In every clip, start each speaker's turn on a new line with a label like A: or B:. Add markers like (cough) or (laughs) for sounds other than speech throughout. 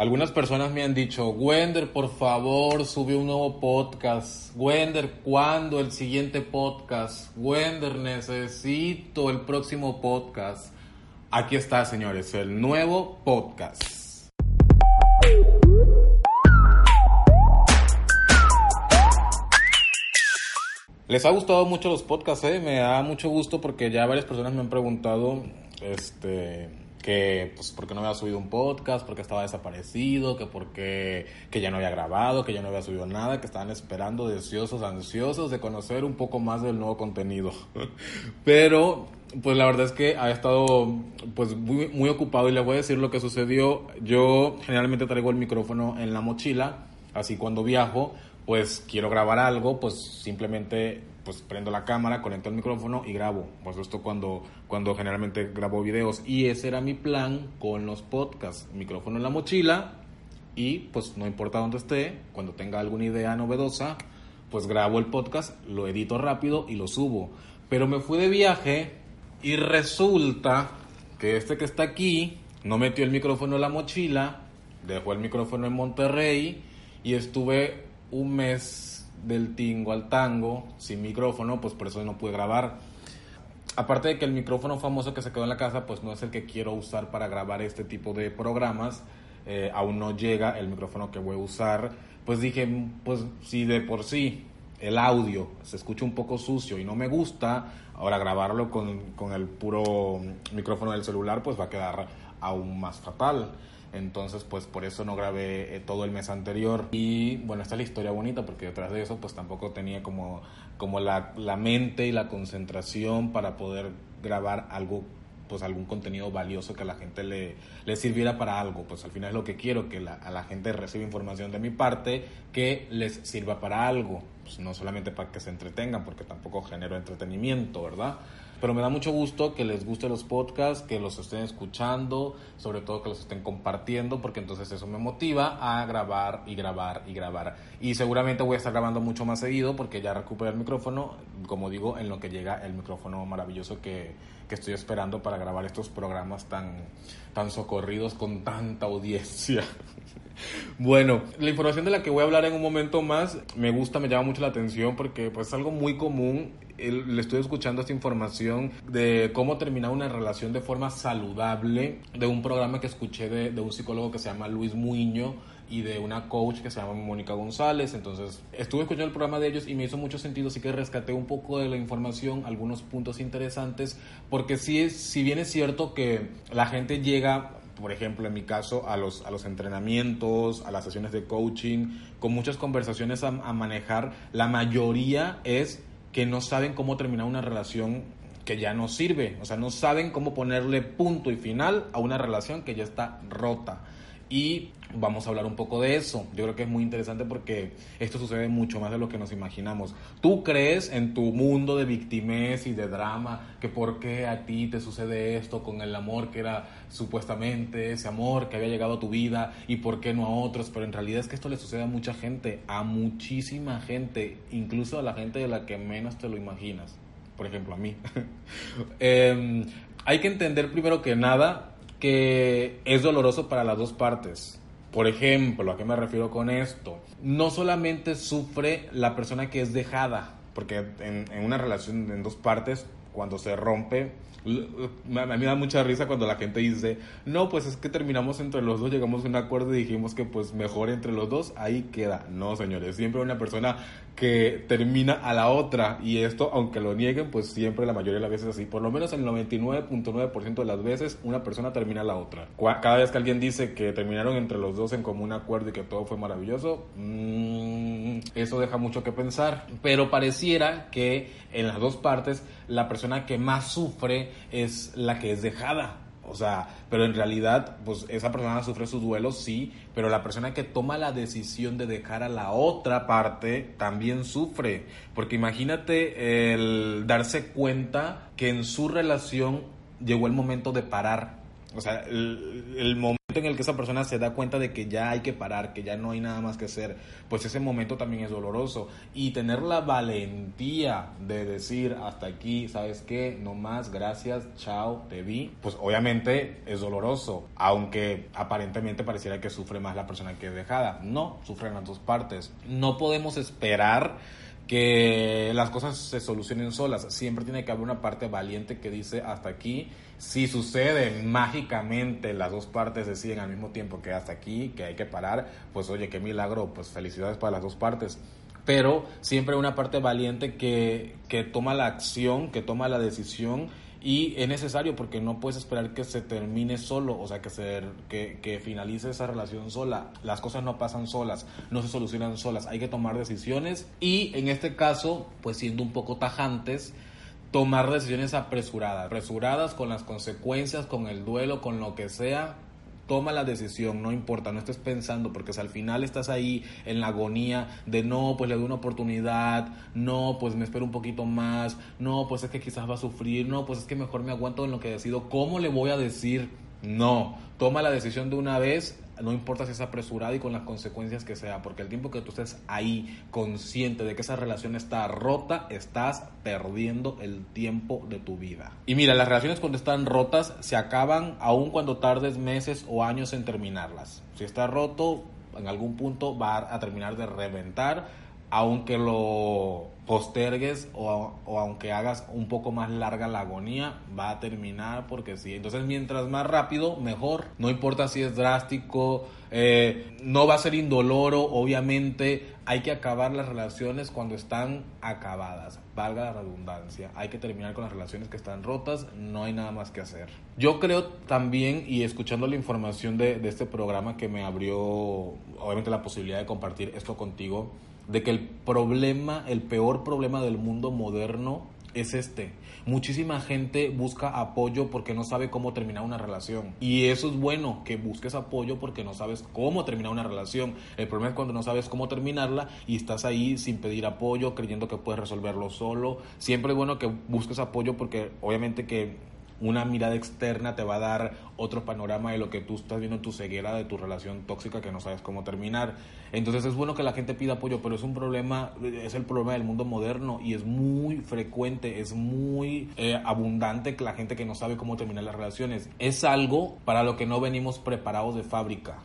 A: Algunas personas me han dicho, Wender, por favor, sube un nuevo podcast. Wender, ¿cuándo el siguiente podcast? Wender, necesito el próximo podcast. Aquí está, señores, el nuevo podcast. Les ha gustado mucho los podcasts, ¿eh? me da mucho gusto porque ya varias personas me han preguntado, este, que pues porque no había subido un podcast, porque estaba desaparecido, que porque que ya no había grabado, que ya no había subido nada, que estaban esperando deseosos, ansiosos de conocer un poco más del nuevo contenido. (laughs) Pero pues la verdad es que ha estado pues muy, muy ocupado y les voy a decir lo que sucedió. Yo generalmente traigo el micrófono en la mochila, así cuando viajo, pues quiero grabar algo, pues simplemente pues prendo la cámara, conecto el micrófono y grabo. Pues esto cuando, cuando generalmente grabo videos. Y ese era mi plan con los podcasts. Micrófono en la mochila y pues no importa dónde esté, cuando tenga alguna idea novedosa, pues grabo el podcast, lo edito rápido y lo subo. Pero me fui de viaje y resulta que este que está aquí no metió el micrófono en la mochila, dejó el micrófono en Monterrey y estuve un mes del tingo al tango sin micrófono, pues por eso no pude grabar. Aparte de que el micrófono famoso que se quedó en la casa, pues no es el que quiero usar para grabar este tipo de programas. Eh, aún no llega el micrófono que voy a usar. Pues dije, pues si de por sí el audio se escucha un poco sucio y no me gusta, ahora grabarlo con, con el puro micrófono del celular, pues va a quedar aún más fatal. Entonces, pues por eso no grabé eh, todo el mes anterior. Y bueno, esta es la historia bonita porque detrás de eso, pues tampoco tenía como, como la, la mente y la concentración para poder grabar algo pues algún contenido valioso que a la gente le, sirviera para algo. Pues al final es lo que quiero, que la, a la gente reciba información de mi parte que les sirva para algo. Pues no solamente para que se entretengan, porque tampoco genero entretenimiento, ¿verdad? Pero me da mucho gusto que les guste los podcasts, que los estén escuchando, sobre todo que los estén compartiendo, porque entonces eso me motiva a grabar y grabar y grabar. Y seguramente voy a estar grabando mucho más seguido porque ya recuperé el micrófono, como digo, en lo que llega el micrófono maravilloso que, que estoy esperando para grabar estos programas tan, tan socorridos con tanta audiencia. (laughs) Bueno, la información de la que voy a hablar en un momento más me gusta, me llama mucho la atención porque pues es algo muy común. Le estoy escuchando esta información de cómo terminar una relación de forma saludable de un programa que escuché de, de un psicólogo que se llama Luis Muiño y de una coach que se llama Mónica González. Entonces, estuve escuchando el programa de ellos y me hizo mucho sentido, así que rescaté un poco de la información, algunos puntos interesantes, porque sí, es, si bien es cierto que la gente llega por ejemplo, en mi caso, a los, a los entrenamientos, a las sesiones de coaching, con muchas conversaciones a, a manejar, la mayoría es que no saben cómo terminar una relación que ya no sirve, o sea, no saben cómo ponerle punto y final a una relación que ya está rota. Y vamos a hablar un poco de eso. Yo creo que es muy interesante porque esto sucede mucho más de lo que nos imaginamos. Tú crees en tu mundo de victimez y de drama, que por qué a ti te sucede esto con el amor que era supuestamente ese amor que había llegado a tu vida y por qué no a otros, pero en realidad es que esto le sucede a mucha gente, a muchísima gente, incluso a la gente de la que menos te lo imaginas. Por ejemplo, a mí. (laughs) eh, hay que entender primero que nada que es doloroso para las dos partes. Por ejemplo, ¿a qué me refiero con esto? No solamente sufre la persona que es dejada, porque en, en una relación en dos partes, cuando se rompe, a mí me da mucha risa cuando la gente dice, no, pues es que terminamos entre los dos, llegamos a un acuerdo y dijimos que pues mejor entre los dos, ahí queda. No, señores, siempre una persona que termina a la otra y esto, aunque lo nieguen, pues siempre la mayoría de las veces así. Por lo menos el 99.9% de las veces una persona termina a la otra. Cada vez que alguien dice que terminaron entre los dos en común acuerdo y que todo fue maravilloso, mmm, eso deja mucho que pensar. Pero pareciera que en las dos partes la persona que más sufre es la que es dejada. O sea, pero en realidad, pues esa persona sufre su duelo, sí, pero la persona que toma la decisión de dejar a la otra parte también sufre. Porque imagínate el darse cuenta que en su relación llegó el momento de parar. O sea, el, el momento en el que esa persona se da cuenta de que ya hay que parar, que ya no hay nada más que hacer, pues ese momento también es doloroso. Y tener la valentía de decir hasta aquí, ¿sabes qué? No más, gracias, chao, te vi, pues obviamente es doloroso, aunque aparentemente pareciera que sufre más la persona que es dejada. No, sufren las dos partes. No podemos esperar que las cosas se solucionen solas. Siempre tiene que haber una parte valiente que dice hasta aquí. Si sucede mágicamente, las dos partes deciden al mismo tiempo que hasta aquí, que hay que parar, pues oye, qué milagro, pues felicidades para las dos partes. Pero siempre una parte valiente que, que toma la acción, que toma la decisión y es necesario porque no puedes esperar que se termine solo, o sea, que, se, que, que, finalice esa relación sola. Las cosas no pasan solas, no se solucionan solas, hay que tomar decisiones y en este caso, pues siendo un poco tajantes, tomar decisiones apresuradas, apresuradas con las consecuencias, con el duelo, con lo que sea, toma la decisión, no importa, no estés pensando, porque si al final estás ahí en la agonía de no, pues le doy una oportunidad, no, pues me espero un poquito más, no, pues es que quizás va a sufrir, no, pues es que mejor me aguanto en lo que decido, ¿cómo le voy a decir? No, toma la decisión de una vez, no importa si es apresurada y con las consecuencias que sea, porque el tiempo que tú estés ahí consciente de que esa relación está rota, estás perdiendo el tiempo de tu vida. Y mira, las relaciones cuando están rotas se acaban aun cuando tardes meses o años en terminarlas. Si está roto, en algún punto va a terminar de reventar, aunque lo postergues o, o, aunque hagas un poco más larga la agonía, va a terminar porque sí. Entonces, mientras más rápido, mejor. No importa si es drástico, eh, no va a ser indoloro, obviamente. Hay que acabar las relaciones cuando están acabadas, valga la redundancia. Hay que terminar con las relaciones que están rotas, no hay nada más que hacer. Yo creo también, y escuchando la información de, este programa que me abrió, obviamente, la posibilidad de compartir esto contigo, de que el problema, el peor problema del mundo moderno es este. Muchísima gente busca apoyo porque no sabe cómo terminar una relación. Y eso es bueno, que busques apoyo porque no sabes cómo terminar una relación. El problema es cuando no sabes cómo terminarla y estás ahí sin pedir apoyo, creyendo que puedes resolverlo solo. Siempre es bueno que busques apoyo porque obviamente que una mirada externa te va a dar otro panorama de lo que tú estás viendo en tu ceguera de tu relación tóxica que no sabes cómo terminar. Entonces es bueno que la gente pida apoyo, pero es un problema, es el problema del mundo moderno y es muy frecuente, es muy eh, abundante que la gente que no sabe cómo terminar las relaciones. Es algo para lo que no venimos preparados de fábrica.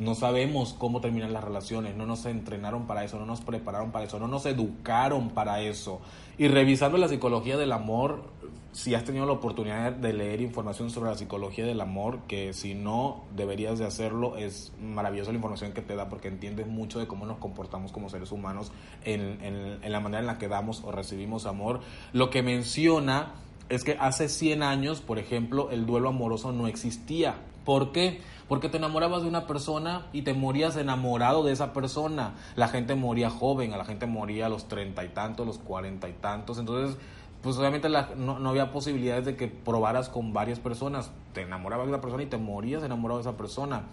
A: No sabemos cómo terminar las relaciones, no nos entrenaron para eso, no nos prepararon para eso, no nos educaron para eso. Y revisando la psicología del amor, si has tenido la oportunidad de leer información sobre la psicología del amor, que si no deberías de hacerlo, es maravillosa la información que te da porque entiendes mucho de cómo nos comportamos como seres humanos en, en, en la manera en la que damos o recibimos amor. Lo que menciona es que hace 100 años, por ejemplo, el duelo amoroso no existía. ¿Por qué? Porque te enamorabas de una persona y te morías enamorado de esa persona. La gente moría joven, a la gente moría a los treinta y tantos, los cuarenta y tantos. Entonces, pues obviamente no, no, había posibilidades de que probaras con varias personas. Te enamorabas de una persona y te morías enamorado de esa persona.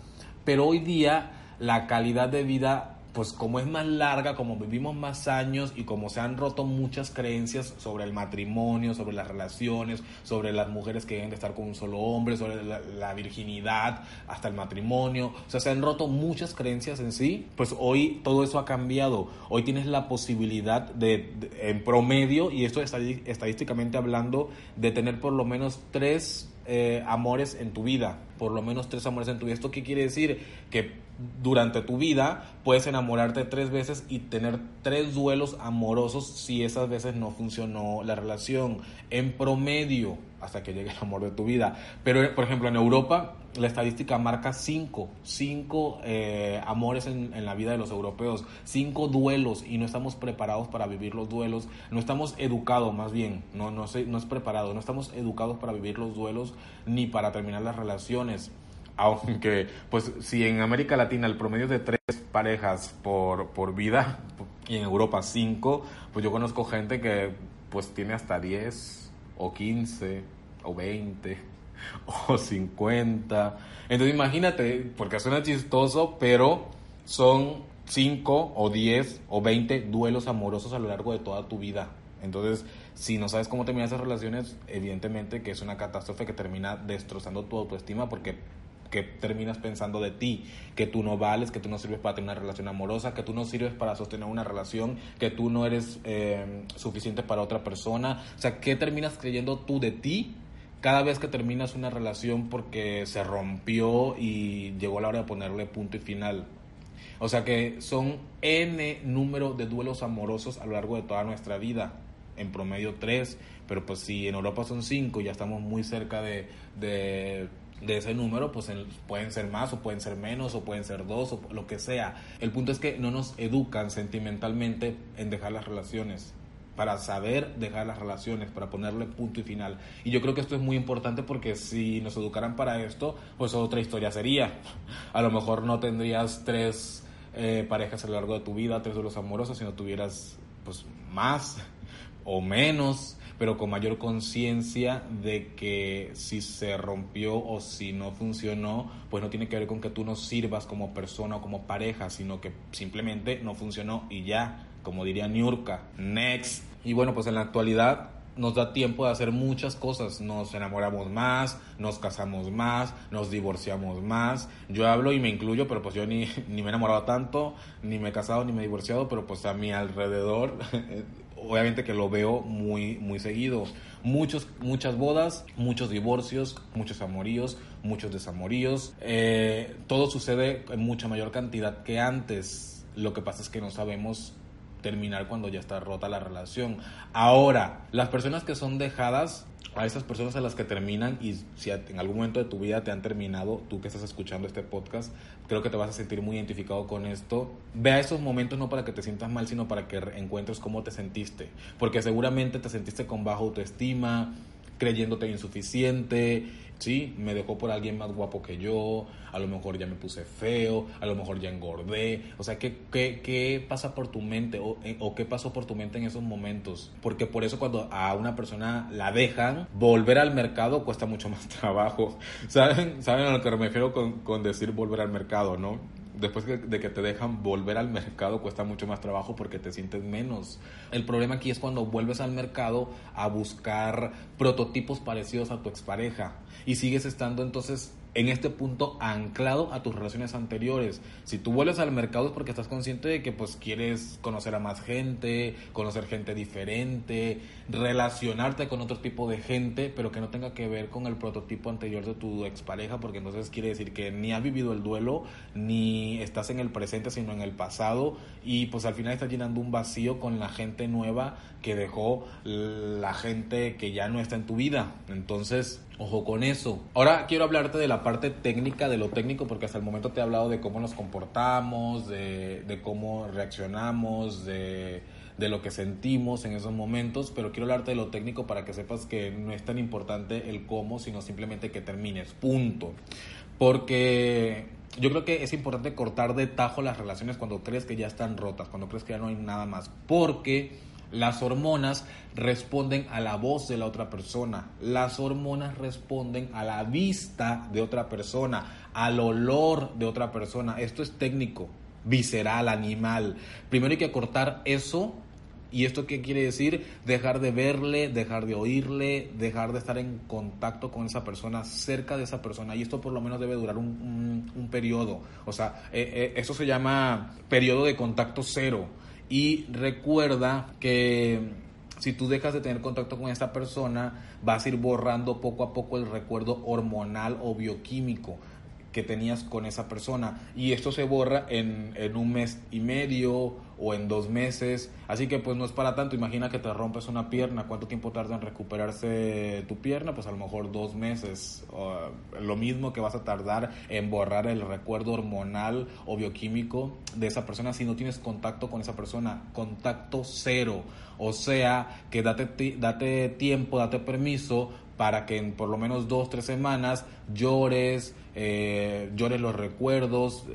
A: Pero hoy día la calidad de vida pues como es más larga, como vivimos más años y como se han roto muchas creencias sobre el matrimonio, sobre las relaciones, sobre las mujeres que deben de estar con un solo hombre, sobre la, virginidad, hasta el matrimonio, o sea, se han roto muchas creencias en sí, pues hoy todo eso ha cambiado. Hoy tienes la posibilidad de, en promedio, y esto estadísticamente hablando, de tener por lo menos tres eh, amores en tu vida, por lo menos tres amores en tu vida. ¿Esto qué quiere decir? Que durante tu vida puedes enamorarte tres veces y tener tres duelos amorosos si esas veces no funcionó la relación. En promedio hasta que llegue el amor de tu vida. Pero, por ejemplo, en Europa la estadística marca cinco, cinco eh, amores en, la vida de los europeos, cinco duelos y no estamos preparados para vivir los duelos, no estamos educados más bien, no, no, sé, no es preparado, no estamos educados para vivir los duelos ni para terminar las relaciones aunque pues si en América Latina el promedio es de tres parejas por, por vida y en Europa cinco, pues yo conozco gente que pues tiene hasta 10 o 15 o 20 (laughs) o 50. Entonces imagínate, porque suena chistoso, pero son 5 o 10 o 20 duelos amorosos a lo largo de toda tu vida. Entonces, si no sabes cómo terminar esas relaciones, evidentemente que es una catástrofe que termina destrozando tu autoestima porque que terminas pensando de ti, que tú no vales, que tú no sirves para tener una relación amorosa, que tú no sirves para sostener una relación, que tú no eres eh, suficiente para otra persona. O sea, ¿qué terminas creyendo tú de ti cada vez que terminas una relación porque se rompió y llegó la hora de ponerle punto y final? O sea que son N número de duelos amorosos a lo largo de toda nuestra vida. En promedio tres, pero pues si en Europa son cinco, ya estamos muy cerca de de ese número, pues pueden ser más o pueden ser menos o pueden ser dos o lo que sea. El punto es que no nos educan sentimentalmente en dejar las relaciones, para saber dejar las relaciones, para ponerle punto y final. Y yo creo que esto es muy importante porque si nos educaran para esto, pues otra historia sería. A lo mejor no tendrías tres eh, parejas a lo largo de tu vida, tres duelos amorosos, sino tuvieras pues más o menos pero con mayor conciencia de que si se rompió o si no funcionó, pues no tiene que ver con que tú no sirvas como persona o como pareja, sino que simplemente no funcionó y ya, como diría Niurka, next. Y bueno, pues en la actualidad nos da tiempo de hacer muchas cosas. Nos enamoramos más, nos casamos más, nos divorciamos más. Yo hablo y me incluyo, pero pues yo ni, (laughs) ni me he enamorado tanto, ni me he casado, ni me he divorciado, pero pues a mi alrededor (laughs) obviamente que lo veo muy, muy seguido. Muchos, muchas bodas, muchos divorcios, muchos amoríos, muchos desamoríos. Eh, todo sucede en mucha mayor cantidad que antes. Lo que pasa es que no sabemos terminar cuando ya está rota la relación. Ahora, las personas que son dejadas a esas personas a las que terminan y si en algún momento de tu vida te han terminado, tú que estás escuchando este podcast, creo que te vas a sentir muy identificado con esto. Ve a esos momentos no para que te sientas mal, sino para que encuentres cómo te sentiste, porque seguramente te sentiste con baja autoestima, creyéndote insuficiente, sí, me dejó por alguien más guapo que yo, a lo mejor ya me puse feo, a lo mejor ya engordé, o sea, ¿qué, qué, qué pasa por tu mente o, eh, qué pasó por tu mente en esos momentos? Porque por eso cuando a una persona la dejan, volver al mercado cuesta mucho más (laughs) trabajo. ¿Saben, ¿Saben a lo que me refiero con, con decir volver al mercado, no? Después de que te dejan volver al mercado cuesta mucho más trabajo porque te sientes menos. El problema aquí es cuando vuelves al mercado a buscar prototipos parecidos a tu expareja y sigues estando entonces en este punto anclado a tus relaciones anteriores. Si tú vuelves al mercado es porque estás consciente de que pues quieres conocer a más gente, conocer gente diferente, relacionarte con otro tipo de gente, pero que no tenga que ver con el prototipo anterior de tu expareja, porque entonces quiere decir que ni has vivido el duelo, ni estás en el presente, sino en el pasado, y pues al final estás llenando un vacío con la gente nueva que dejó la gente que ya no está en tu vida. Entonces, Ojo con eso. Ahora quiero hablarte de la parte técnica, de lo técnico, porque hasta el momento te he hablado de cómo nos comportamos, de, cómo reaccionamos, de, de, lo que sentimos en esos momentos, pero quiero hablarte de lo técnico para que sepas que no es tan importante el cómo, sino simplemente que termines. Punto. Porque yo creo que es importante cortar de tajo las relaciones cuando crees que ya están rotas, cuando crees que ya no hay nada más. Porque las hormonas responden a la voz de la otra persona. Las hormonas responden a la vista de otra persona, al olor de otra persona. Esto es técnico, visceral, animal. Primero hay que cortar eso. ¿Y esto qué quiere decir? Dejar de verle, dejar de oírle, dejar de estar en contacto con esa persona, cerca de esa persona. Y esto por lo menos debe durar un, periodo. O sea, eh, eh, eso se llama periodo de contacto cero y recuerda que si tú dejas de tener contacto con esta persona, vas a ir borrando poco a poco el recuerdo hormonal o bioquímico que tenías con esa persona. Y esto se borra en, en un mes y medio o en dos meses. Así que pues no es para tanto. Imagina que te rompes una pierna. ¿Cuánto tiempo tarda en recuperarse tu pierna? Pues a lo mejor dos meses. lo mismo que vas a tardar en borrar el recuerdo hormonal o bioquímico de esa persona si no tienes contacto con esa persona. Contacto cero. O sea que date, date tiempo, date permiso para que en por lo menos dos, tres semanas llores, eh, llores los recuerdos,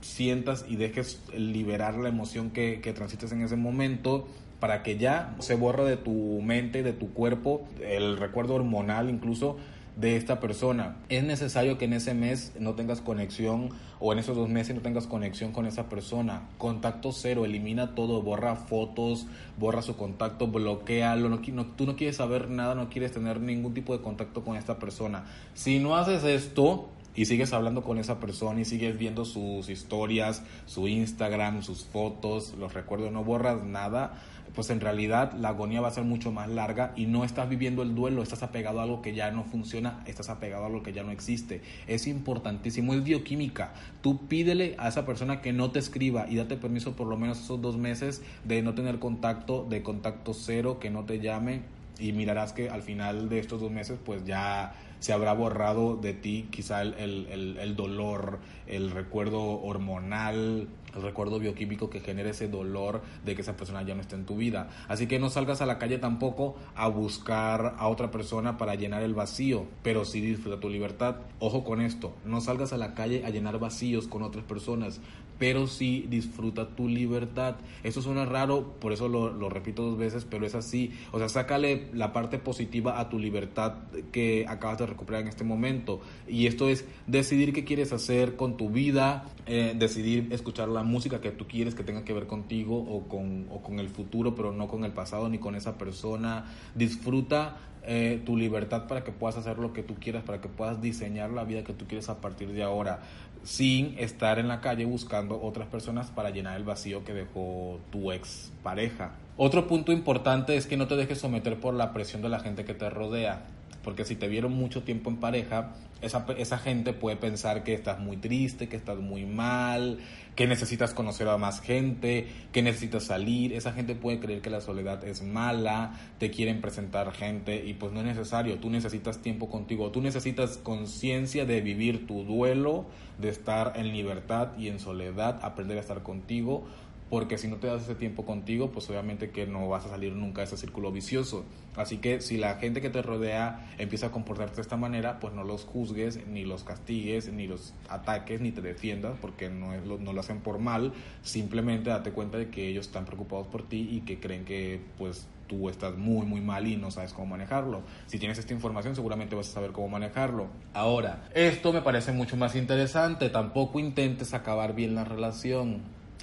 A: sientas y dejes liberar la emoción que, que transites en ese momento para que ya se borre de tu mente, de tu cuerpo, el recuerdo hormonal incluso de esta persona. Es necesario que en ese mes no tengas conexión o en esos dos meses no tengas conexión con esa persona. Contacto cero, elimina todo, borra fotos, borra su contacto, bloquealo. No, no, tú no quieres saber nada, no quieres tener ningún tipo de contacto con esta persona. Si no haces esto, y sigues hablando con esa persona y sigues viendo sus historias, su Instagram, sus fotos, los recuerdos, no borras nada, pues en realidad la agonía va a ser mucho más larga y no estás viviendo el duelo, estás apegado a algo que ya no funciona, estás apegado a algo que ya no existe. Es importantísimo, es bioquímica. Tú pídele a esa persona que no te escriba y date permiso por lo menos esos dos meses de no tener contacto, de contacto cero, que no te llame y mirarás que al final de estos dos meses pues ya se habrá borrado de ti quizá el, el, el, dolor, el recuerdo hormonal, el recuerdo bioquímico que genera ese dolor de que esa persona ya no está en tu vida. Así que no salgas a la calle tampoco a buscar a otra persona para llenar el vacío, pero sí disfruta tu libertad. Ojo con esto, no salgas a la calle a llenar vacíos con otras personas pero sí disfruta tu libertad. Eso suena raro, por eso lo, repito dos veces, pero es así. O sea, sácale la parte positiva a tu libertad que acabas de recuperar en este momento. Y esto es decidir qué quieres hacer con tu vida, eh, decidir escuchar la música que tú quieres que tenga que ver contigo o con, o con el futuro, pero no con el pasado ni con esa persona. Disfruta eh, tu libertad para que puedas hacer lo que tú quieras, para que puedas diseñar la vida que tú quieres a partir de ahora sin estar en la calle buscando otras personas para llenar el vacío que dejó tu ex pareja. Otro punto importante es que no te dejes someter por la presión de la gente que te rodea, porque si te vieron mucho tiempo en pareja, esa, esa gente puede pensar que estás muy triste, que estás muy mal, que necesitas conocer a más gente, que necesitas salir. Esa gente puede creer que la soledad es mala, te quieren presentar gente y pues no es necesario. Tú necesitas tiempo contigo, tú necesitas conciencia de vivir tu duelo, de estar en libertad y en soledad, aprender a estar contigo porque si no te das ese tiempo contigo, pues obviamente que no vas a salir nunca de ese círculo vicioso. Así que si la gente que te rodea empieza a comportarte de esta manera, pues no los juzgues, ni los castigues, ni los ataques, ni te defiendas, porque no, es lo, no lo hacen por mal, simplemente date cuenta de que ellos están preocupados por ti y que creen que pues tú estás muy muy mal y no sabes cómo manejarlo. Si tienes esta información seguramente vas a saber cómo manejarlo. Ahora, esto me parece mucho más interesante, tampoco intentes acabar bien la relación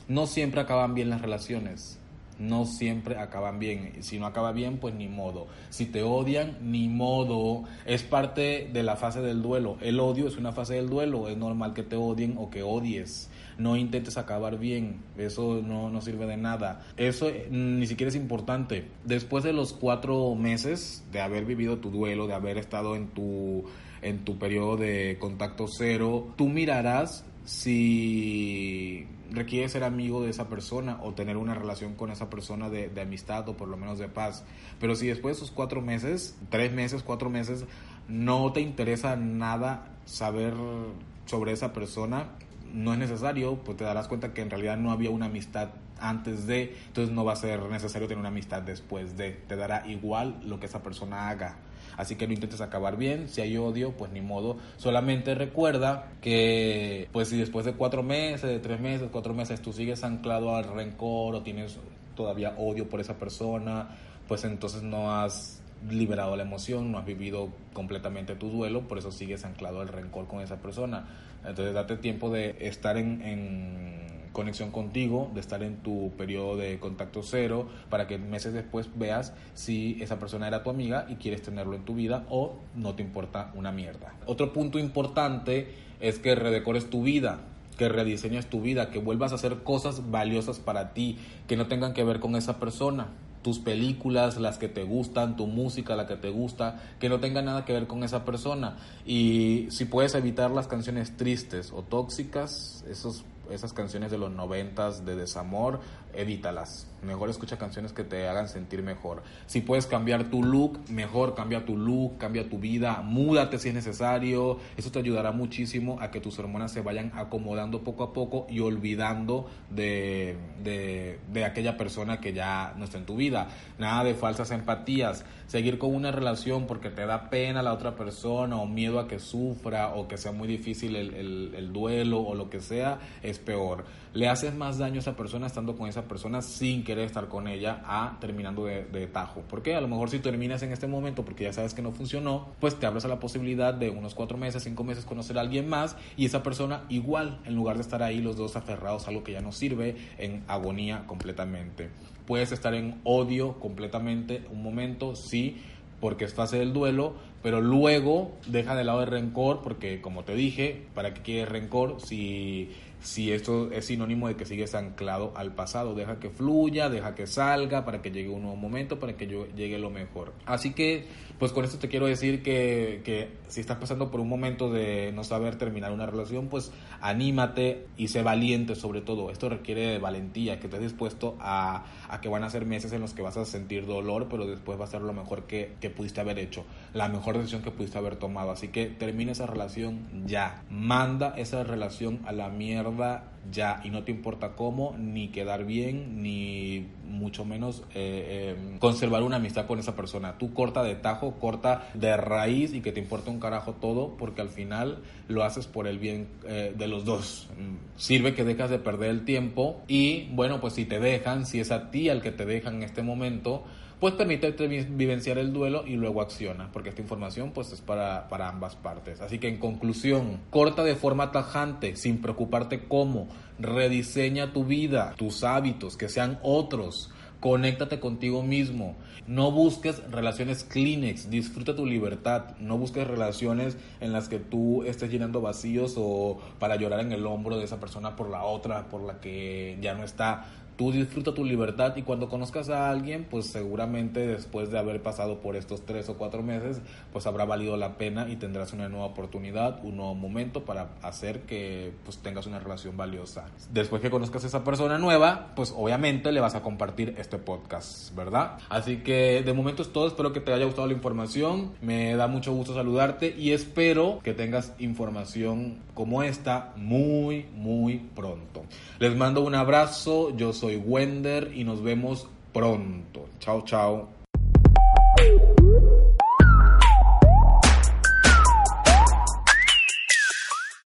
A: no siempre acaban bien las relaciones. No siempre acaban bien. Si no acaba bien, pues ni modo. Si te odian, ni modo. Es parte de la fase del duelo. El odio es una fase del duelo. Es normal que te odien o que odies. No intentes acabar bien. Eso no, no sirve de nada. Eso mm, ni siquiera es importante. Después de los cuatro meses de haber vivido tu duelo, de haber estado en tu, en tu periodo de contacto cero, tú mirarás si requiere ser amigo de esa persona o tener una relación con esa persona de, amistad o por lo menos de paz. Pero si después de esos cuatro meses, tres meses, cuatro meses, no te interesa nada saber sobre esa persona, no es necesario, pues te darás cuenta que en realidad no había una amistad antes de, entonces no va a ser necesario tener una amistad después de, te dará igual lo que esa persona haga. Así que no intentes acabar bien. Si hay odio, pues ni modo. Solamente recuerda que, pues si después de cuatro meses, de tres meses, cuatro meses, tú sigues anclado al rencor o tienes todavía odio por esa persona, pues entonces no has liberado la emoción, no has vivido completamente tu duelo, por eso sigues anclado al rencor con esa persona. Entonces date tiempo de estar en, en conexión contigo, de estar en tu periodo de contacto cero, para que meses después veas si esa persona era tu amiga y quieres tenerlo en tu vida o no te importa una mierda. Otro punto importante es que redecores tu vida que rediseñes tu vida, que vuelvas a hacer cosas valiosas para ti, que no tengan que ver con esa persona tus películas, las que te gustan, tu música, la que te gusta, que no tenga nada que ver con esa persona. Y si puedes evitar las canciones tristes o tóxicas, esos esas canciones de los noventas de desamor, evítalas. Mejor escucha canciones que te hagan sentir mejor. Si puedes cambiar tu look, mejor cambia tu look, cambia tu vida, múdate si es necesario. Eso te ayudará muchísimo a que tus hormonas se vayan acomodando poco a poco y olvidando de, de, de aquella persona que ya no está en tu vida. Nada de falsas empatías. Seguir con una relación porque te da pena la otra persona o miedo a que sufra o que sea muy difícil el, el, el duelo o lo que sea, es peor le haces más daño a esa persona estando con esa persona sin querer estar con ella a terminando de, tajo. Porque a lo mejor si terminas en este momento porque ya sabes que no funcionó, pues te abres a la posibilidad de unos cuatro meses, cinco meses conocer a alguien más y esa persona igual, en lugar de estar ahí los dos aferrados a algo que ya no sirve, en agonía completamente. Puedes estar en odio completamente un momento, sí, porque es fase del duelo, pero luego deja de lado el rencor porque como te dije, ¿para qué quieres rencor si si esto es sinónimo de que sigues anclado al pasado. Deja que fluya, deja que salga para que llegue un nuevo momento, para que llegue lo mejor. Así que, pues con esto te quiero decir que, que si estás pasando por un momento de no saber terminar una relación, pues anímate y sé valiente sobre todo. Esto requiere de valentía, que estés dispuesto a, a, que van a ser meses en los que vas a sentir dolor, pero después va a ser lo mejor que, que pudiste haber hecho, la mejor decisión que pudiste haber tomado. Así que termina esa relación ya. Manda esa relación a la mierda ya y no te importa cómo, ni quedar bien, ni mucho menos eh, em, conservar una amistad con esa persona. Tú corta de tajo, corta de raíz y que te importa un carajo todo porque al final lo haces por el bien eh, de los dos. Sirve que dejas de perder el tiempo y bueno, pues si te dejan, si es a ti al que te dejan en este momento, pues permítete vivenciar el duelo y luego acciona, porque esta información pues es para, para ambas partes. Así que en conclusión, corta de forma tajante, sin preocuparte cómo, rediseña tu vida, tus hábitos, que sean otros. Conéctate contigo mismo. No busques relaciones Kleenex. Disfruta tu libertad. No busques relaciones en las que tú estés llenando vacíos o para llorar en el hombro de esa persona por la otra, por la que ya no está tú disfruta tu libertad y cuando conozcas a alguien, pues seguramente después de haber pasado por estos tres o cuatro meses, pues habrá valido la pena y tendrás una nueva oportunidad, un nuevo momento para hacer que pues tengas una relación valiosa. Después que conozcas a esa persona nueva, pues obviamente le vas a compartir este podcast, ¿verdad? Así que de momento es todo, espero que te haya gustado la información, me da mucho gusto saludarte y espero que tengas información como esta muy, muy pronto. Les mando un abrazo, yo soy soy Wender y nos vemos pronto. Chao, chao.